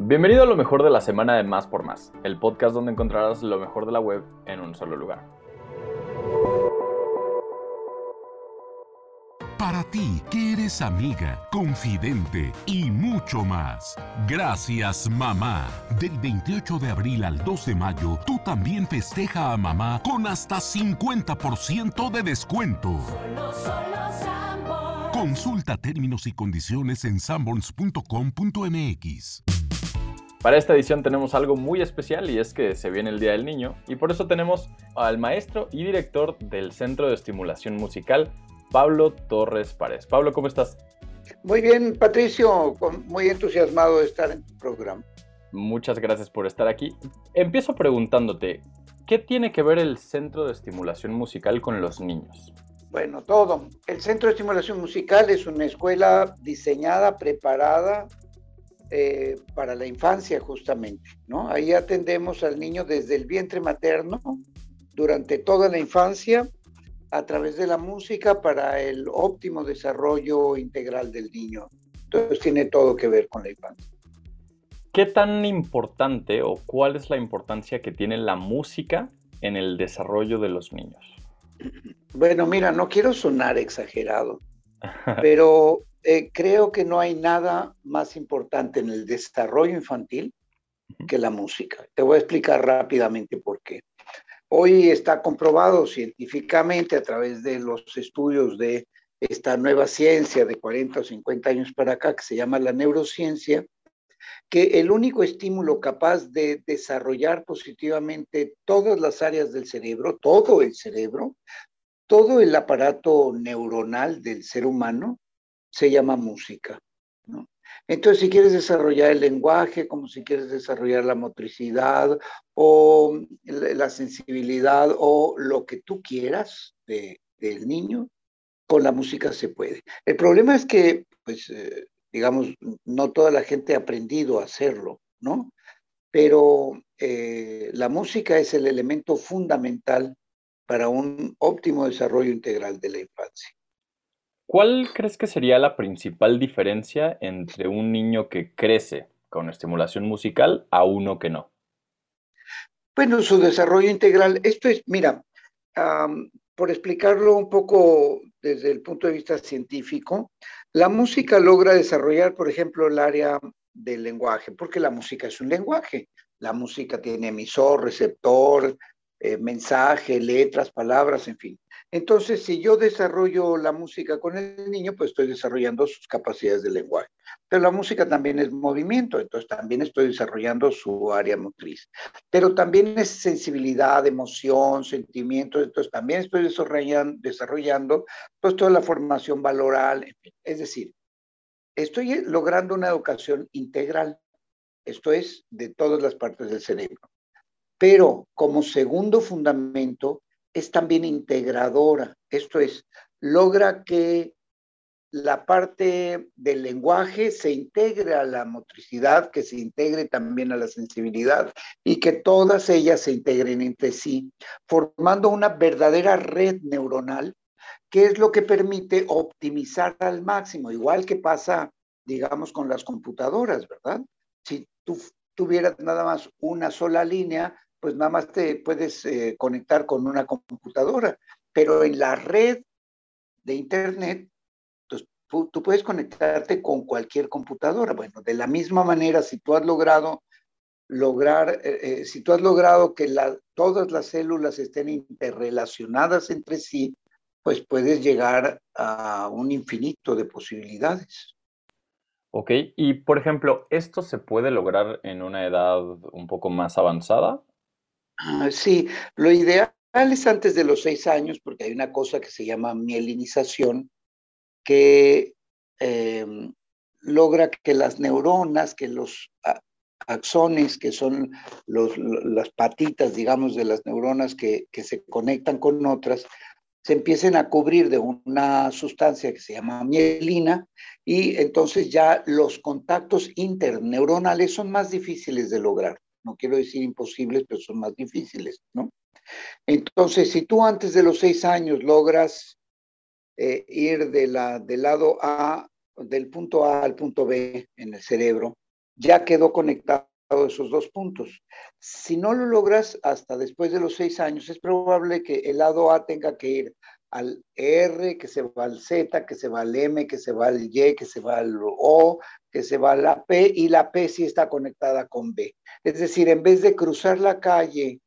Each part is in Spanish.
Bienvenido a lo mejor de la semana de Más por Más, el podcast donde encontrarás lo mejor de la web en un solo lugar. Para ti, que eres amiga, confidente y mucho más. Gracias, mamá. Del 28 de abril al 2 de mayo, tú también festeja a mamá con hasta 50% de descuento. Consulta términos y condiciones en sanborns.com.mx. Para esta edición tenemos algo muy especial y es que se viene el Día del Niño y por eso tenemos al maestro y director del Centro de Estimulación Musical, Pablo Torres Párez. Pablo, ¿cómo estás? Muy bien, Patricio, muy entusiasmado de estar en tu programa. Muchas gracias por estar aquí. Empiezo preguntándote, ¿qué tiene que ver el Centro de Estimulación Musical con los niños? Bueno, todo. El Centro de Estimulación Musical es una escuela diseñada, preparada eh, para la infancia justamente, ¿no? Ahí atendemos al niño desde el vientre materno, durante toda la infancia, a través de la música para el óptimo desarrollo integral del niño. Entonces tiene todo que ver con la infancia. ¿Qué tan importante o cuál es la importancia que tiene la música en el desarrollo de los niños? Bueno, mira, no quiero sonar exagerado, pero eh, creo que no hay nada más importante en el desarrollo infantil que la música. Te voy a explicar rápidamente por qué. Hoy está comprobado científicamente a través de los estudios de esta nueva ciencia de 40 o 50 años para acá, que se llama la neurociencia, que el único estímulo capaz de desarrollar positivamente todas las áreas del cerebro, todo el cerebro, todo el aparato neuronal del ser humano, se llama música. Entonces, si quieres desarrollar el lenguaje, como si quieres desarrollar la motricidad o la sensibilidad o lo que tú quieras de, del niño, con la música se puede. El problema es que, pues, eh, digamos, no toda la gente ha aprendido a hacerlo, ¿no? Pero eh, la música es el elemento fundamental para un óptimo desarrollo integral de la infancia. ¿Cuál crees que sería la principal diferencia entre un niño que crece con estimulación musical a uno que no? Bueno, su desarrollo integral, esto es, mira, por explicarlo un poco desde el punto de vista científico, la música logra desarrollar, por ejemplo, el área del lenguaje, porque la música es un lenguaje. La música tiene emisor, receptor, eh, mensaje, letras, palabras, en fin. Entonces, si yo desarrollo la música con el niño, pues estoy desarrollando sus capacidades de lenguaje. Pero la música también es movimiento, entonces también estoy desarrollando su área motriz. Pero también es sensibilidad, emoción, sentimientos, entonces también estoy desarrollando, desarrollando pues toda la formación valoral, es decir, estoy logrando una educación integral. Esto es de todas las partes del cerebro. Pero como segundo fundamento, es también integradora. Esto es, logra que la parte del lenguaje se integre a la motricidad, que se integre también a la sensibilidad y que todas ellas se integren entre sí, formando una verdadera red neuronal, que es lo que permite optimizar al máximo, igual que pasa, digamos, con las computadoras, ¿verdad? Si tú tuvieras nada más una sola línea, pues nada más te puedes eh, conectar con una computadora, pero en la red de Internet, pues, tú, puedes conectarte con cualquier computadora. Bueno, de la misma manera, si tú has logrado lograr, eh, eh, si tú has logrado que todas las células estén interrelacionadas entre sí, pues puedes llegar a un infinito de posibilidades. Ok, y por ejemplo, ¿esto se puede lograr en una edad un poco más avanzada sí, lo ideal es antes de los seis años, porque hay una cosa que se llama mielinización, que em, logra que las neuronas, que los axones, que son las patitas, digamos, de las neuronas que, que se conectan con otras, se empiecen a cubrir de una sustancia que se llama mielina y entonces ya los contactos interneuronales son más difíciles de lograr no quiero decir imposibles, pero son más difíciles, ¿no? Entonces, si tú antes de los seis años logras eh, ir de la, del lado A, del punto A al punto B en el cerebro, ya quedó conectado esos dos puntos. Si no lo logras hasta después de los seis años, es probable que el lado A tenga que ir al R, que se va al Z, que se va al M, que se va al Y, que se va al O, que se va a la P, y la P sí está conectada con B. Es decir, en vez de cruzar la calle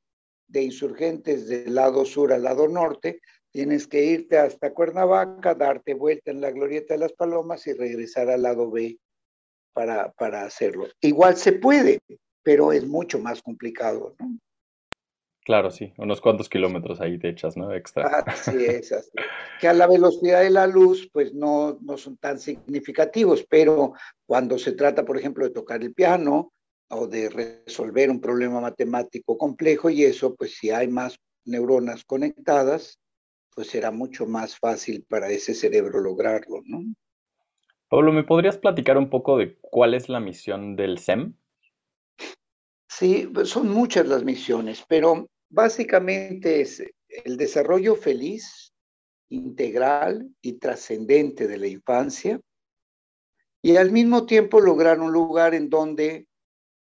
de insurgentes del lado sur al lado norte, tienes que irte hasta Cuernavaca, darte vuelta en la glorieta de las palomas y regresar al lado B para, para hacerlo. Igual se puede, pero es mucho más complicado, ¿no? Claro, sí, unos cuantos kilómetros ahí te echas, ¿no? Extra. Así es, así. Que a la velocidad de la luz, pues no, no son tan significativos, pero cuando se trata, por ejemplo, de tocar el piano o de resolver un problema matemático complejo y eso, pues si hay más neuronas conectadas, pues será mucho más fácil para ese cerebro lograrlo, ¿no? Pablo, ¿me podrías platicar un poco de cuál es la misión del SEM? Sí, pues son muchas las misiones, pero básicamente es el desarrollo feliz, integral y trascendente de la infancia y al mismo tiempo lograr un lugar en donde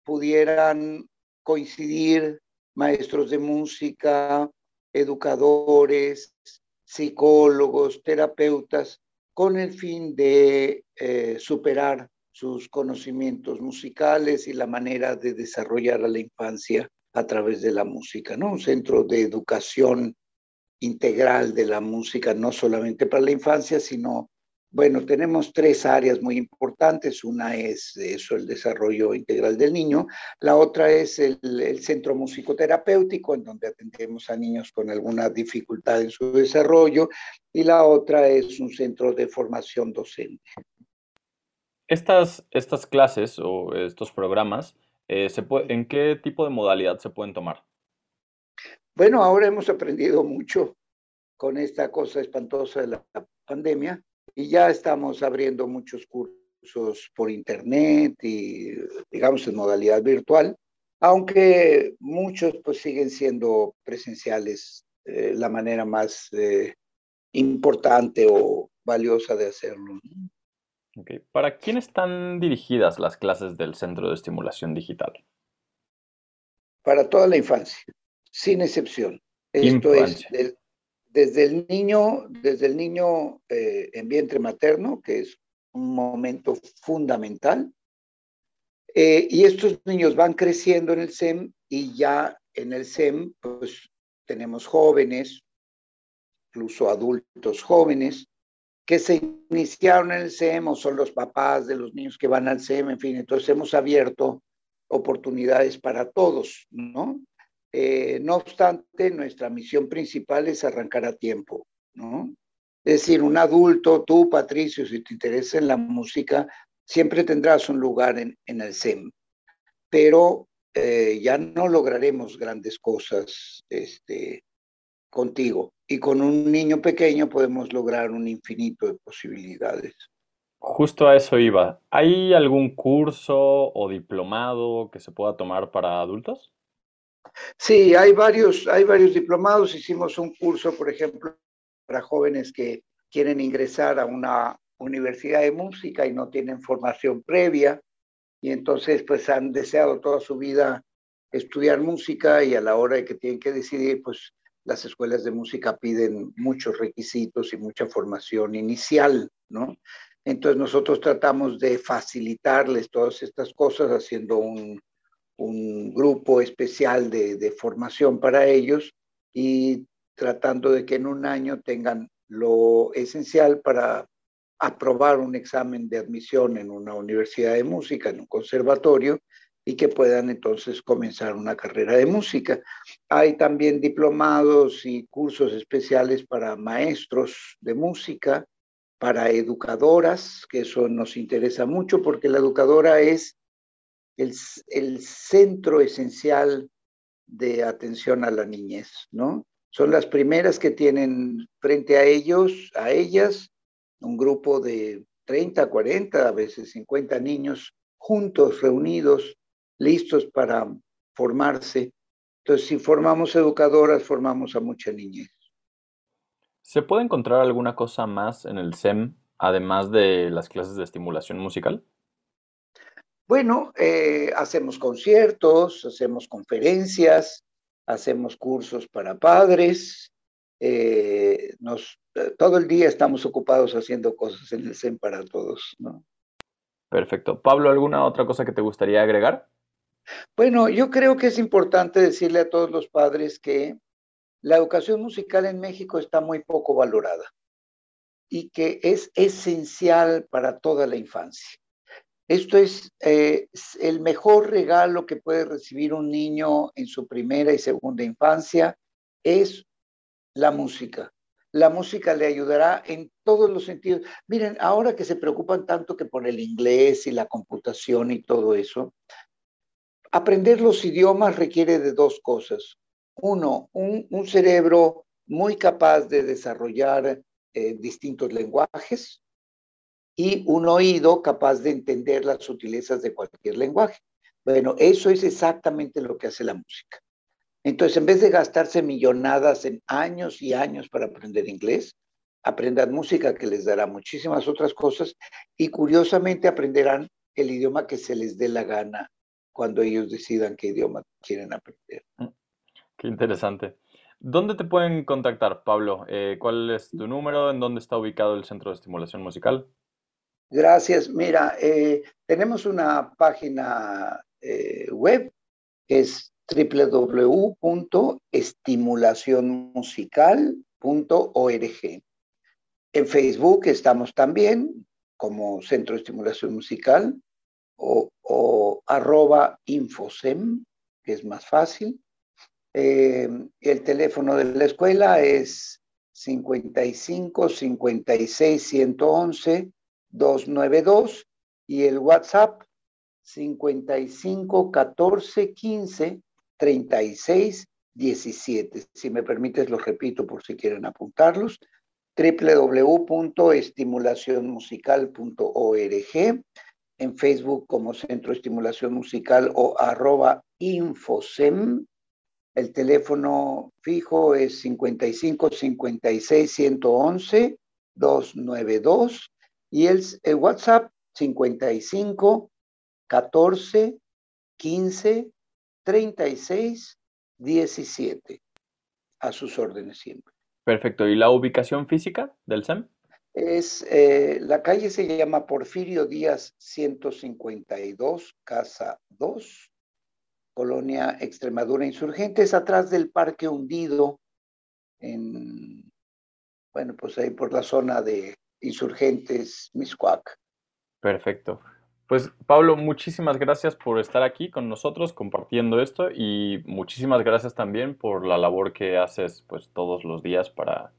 pudieran coincidir maestros de música, educadores, psicólogos, terapeutas, con el fin de eh, superar sus conocimientos musicales y la manera de desarrollar a la infancia a través de la música, ¿no? Un centro de educación integral de la música, no solamente para la infancia, sino bueno, tenemos tres áreas muy importantes. Una es eso, el desarrollo integral del niño. La otra es el, centro musicoterapéutico, en donde atendemos a niños con alguna dificultad en su desarrollo. Y la otra es un centro de formación docente. Estas, estas clases o estos programas, eh, ¿se ¿en qué tipo de modalidad se pueden tomar? Bueno, ahora hemos aprendido mucho con esta cosa espantosa de la pandemia y ya estamos abriendo muchos cursos por internet y digamos en modalidad virtual, aunque muchos pues siguen siendo presenciales eh, la manera más eh, importante o valiosa de hacerlo. ¿Para quién están dirigidas las clases del Centro de Estimulación Digital? Para toda la infancia, sin excepción. Esto es desde el niño, desde el niño eh, en vientre materno, que es un momento fundamental, eh, y estos niños van creciendo en el SEM y ya en el SEM, pues tenemos jóvenes, incluso adultos jóvenes, que se iniciaron en el SEM o son los papás de los niños que van al SEM, en fin, entonces hemos abierto oportunidades para todos, ¿no? Eh, no obstante, nuestra misión principal es arrancar a tiempo, ¿no? Es decir, un adulto, tú, Patricio, si te interesa en la música, siempre tendrás un lugar en, el SEM, pero eh, ya no lograremos grandes cosas este, contigo. Y con un niño pequeño podemos lograr un infinito de posibilidades. Justo a eso iba. ¿Hay algún curso o diplomado que se pueda tomar para adultos? Sí, hay varios, hay varios diplomados. Hicimos un curso, por ejemplo, para jóvenes que quieren ingresar a una universidad de música y no tienen formación previa y entonces pues han deseado toda su vida estudiar música y a la hora de que tienen que decidir pues las escuelas de música piden muchos requisitos y mucha formación inicial, ¿no? Entonces nosotros tratamos de facilitarles todas estas cosas haciendo un, un grupo especial de, formación para ellos y tratando de que en un año tengan lo esencial para aprobar un examen de admisión en una universidad de música, en un conservatorio, y que puedan entonces comenzar una carrera de música. Hay también diplomados y cursos especiales para maestros de música, para educadoras, que eso nos interesa mucho porque la educadora es el, centro esencial de atención a la niñez, ¿no? Son las primeras que tienen frente a ellos, a ellas, un grupo de 30, 40, a veces 50 niños juntos, reunidos, listos para formarse. Entonces, si formamos educadoras, formamos a mucha niñez. ¿Se puede encontrar alguna cosa más en el SEM, además de las clases de estimulación musical? Bueno, eh, hacemos conciertos, hacemos conferencias, hacemos cursos para padres, eh, nos, todo el día estamos ocupados haciendo cosas en el CEN para todos, ¿no? Perfecto. Pablo, ¿alguna otra cosa que te gustaría agregar? Bueno, yo creo que es importante decirle a todos los padres que la educación musical en México está muy poco valorada y que es esencial para toda la infancia. Esto es eh, el mejor regalo que puede recibir un niño en su primera y segunda infancia, es la música. La música le ayudará en todos los sentidos. Miren, ahora que se preocupan tanto que por el inglés y la computación y todo eso, aprender los idiomas requiere de dos cosas. Uno, un, cerebro muy capaz de desarrollar eh, distintos lenguajes y un oído capaz de entender las sutilezas de cualquier lenguaje. Bueno, eso es exactamente lo que hace la música. Entonces, en vez de gastarse millonadas en años y años para aprender inglés, aprendan música que les dará muchísimas otras cosas y curiosamente aprenderán el idioma que se les dé la gana cuando ellos decidan qué idioma quieren aprender. Mm, qué interesante. ¿Dónde te pueden contactar, Pablo? Eh, ¿Cuál es tu número? ¿En dónde está ubicado el Centro de Estimulación Musical? Gracias. Mira, eh, tenemos una página eh, web que es www.estimulacionmusical.org. En Facebook estamos también como Centro de Estimulación Musical o, arroba infosem, que es más fácil. Eh, el teléfono de la escuela es 55 56 111 292 y el WhatsApp 55 14 15 36 17. Si me permites, los repito por si quieren apuntarlos. www.estimulacionmusical.org en Facebook como Centro de Estimulación Musical o arroba infosem. El teléfono fijo es 55 56 111 292 y el, el WhatsApp 55 14 15 36 17. A sus órdenes siempre. Perfecto. ¿Y la ubicación física del SEM? Es, eh, la calle se llama Porfirio Díaz 152, Casa 2, Colonia Extremadura Insurgentes, atrás del Parque Hundido, en, bueno, pues ahí por la zona de Insurgentes, Miscuac. Perfecto. Pues Pablo, muchísimas gracias por estar aquí con nosotros compartiendo esto y muchísimas gracias también por la labor que haces pues todos los días para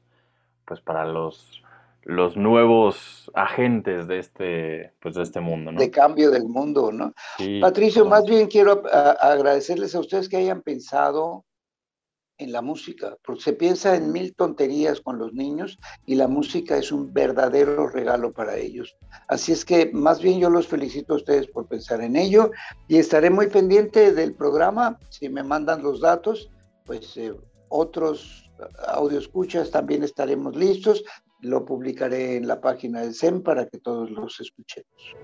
pues para los los nuevos agentes de este, pues, de este mundo, ¿no? De cambio del mundo, ¿no? Patricio, más bien quiero agradecerles a ustedes que hayan pensado en la música, porque se piensa en mil tonterías con los niños y la música es un verdadero regalo para ellos. Así es que más bien yo los felicito a ustedes por pensar en ello y estaré muy pendiente del programa. Si me mandan los datos, pues eh, otros audio escuchas también estaremos listos lo publicaré en la página del SEM para que todos los escuchemos.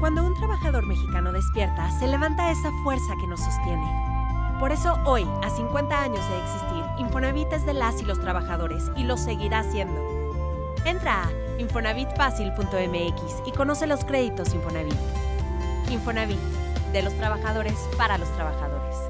Cuando un trabajador mexicano despierta, se levanta esa fuerza que nos sostiene. Por eso hoy, a 50 años de existir, Infonavit es de las y los trabajadores y lo seguirá siendo. Entra a infonavitfacil.mx y conoce los créditos Infonavit. Infonavit, de los trabajadores para los trabajadores.